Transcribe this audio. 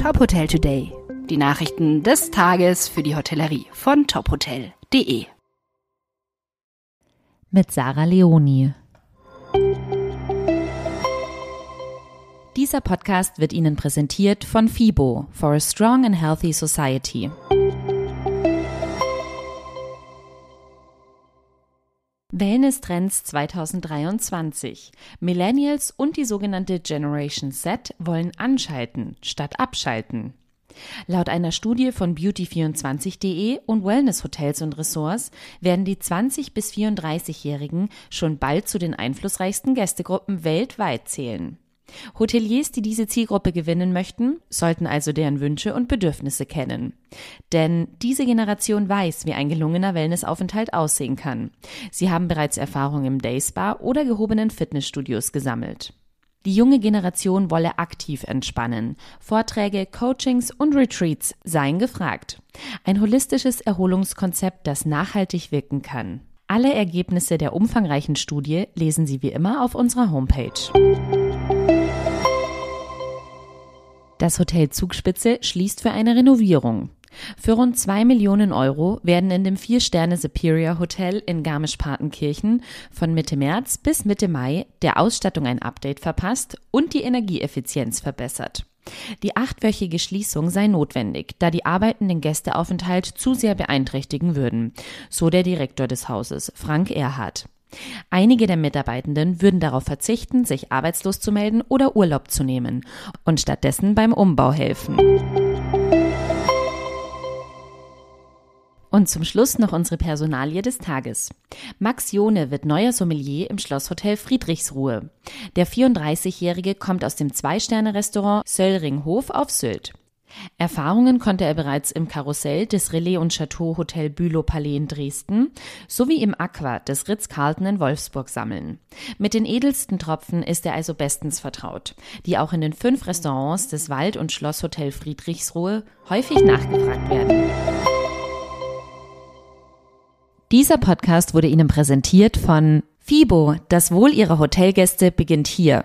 Top Hotel Today. Die Nachrichten des Tages für die Hotellerie von tophotel.de. Mit Sarah Leoni. Dieser Podcast wird Ihnen präsentiert von FIBO for a Strong and Healthy Society. Wellness-Trends 2023. Millennials und die sogenannte Generation Z wollen anschalten statt abschalten. Laut einer Studie von beauty24.de und Wellness Hotels und Ressorts werden die 20 bis 34-Jährigen schon bald zu den einflussreichsten Gästegruppen weltweit zählen. Hoteliers, die diese Zielgruppe gewinnen möchten, sollten also deren Wünsche und Bedürfnisse kennen. Denn diese Generation weiß, wie ein gelungener Wellnessaufenthalt aussehen kann. Sie haben bereits Erfahrung im Dayspa oder gehobenen Fitnessstudios gesammelt. Die junge Generation wolle aktiv entspannen. Vorträge, Coachings und Retreats seien gefragt. Ein holistisches Erholungskonzept, das nachhaltig wirken kann. Alle Ergebnisse der umfangreichen Studie lesen Sie wie immer auf unserer Homepage. Das Hotel Zugspitze schließt für eine Renovierung. Für rund zwei Millionen Euro werden in dem Vier-Sterne Superior Hotel in Garmisch-Partenkirchen von Mitte März bis Mitte Mai der Ausstattung ein Update verpasst und die Energieeffizienz verbessert. Die achtwöchige Schließung sei notwendig, da die Arbeiten den Gästeaufenthalt zu sehr beeinträchtigen würden, so der Direktor des Hauses, Frank Erhardt. Einige der Mitarbeitenden würden darauf verzichten, sich arbeitslos zu melden oder Urlaub zu nehmen und stattdessen beim Umbau helfen. Und zum Schluss noch unsere Personalie des Tages. Max Jone wird neuer Sommelier im Schlosshotel Friedrichsruhe. Der 34-Jährige kommt aus dem Zwei-Sterne-Restaurant Söllringhof auf Sylt. Erfahrungen konnte er bereits im Karussell des Relais und Chateau Hotel Bülow Palais in Dresden sowie im Aqua des Ritz-Carlton in Wolfsburg sammeln. Mit den edelsten Tropfen ist er also bestens vertraut, die auch in den fünf Restaurants des Wald- und Schlosshotel Friedrichsruhe häufig nachgefragt werden. Dieser Podcast wurde Ihnen präsentiert von FIBO. Das Wohl Ihrer Hotelgäste beginnt hier.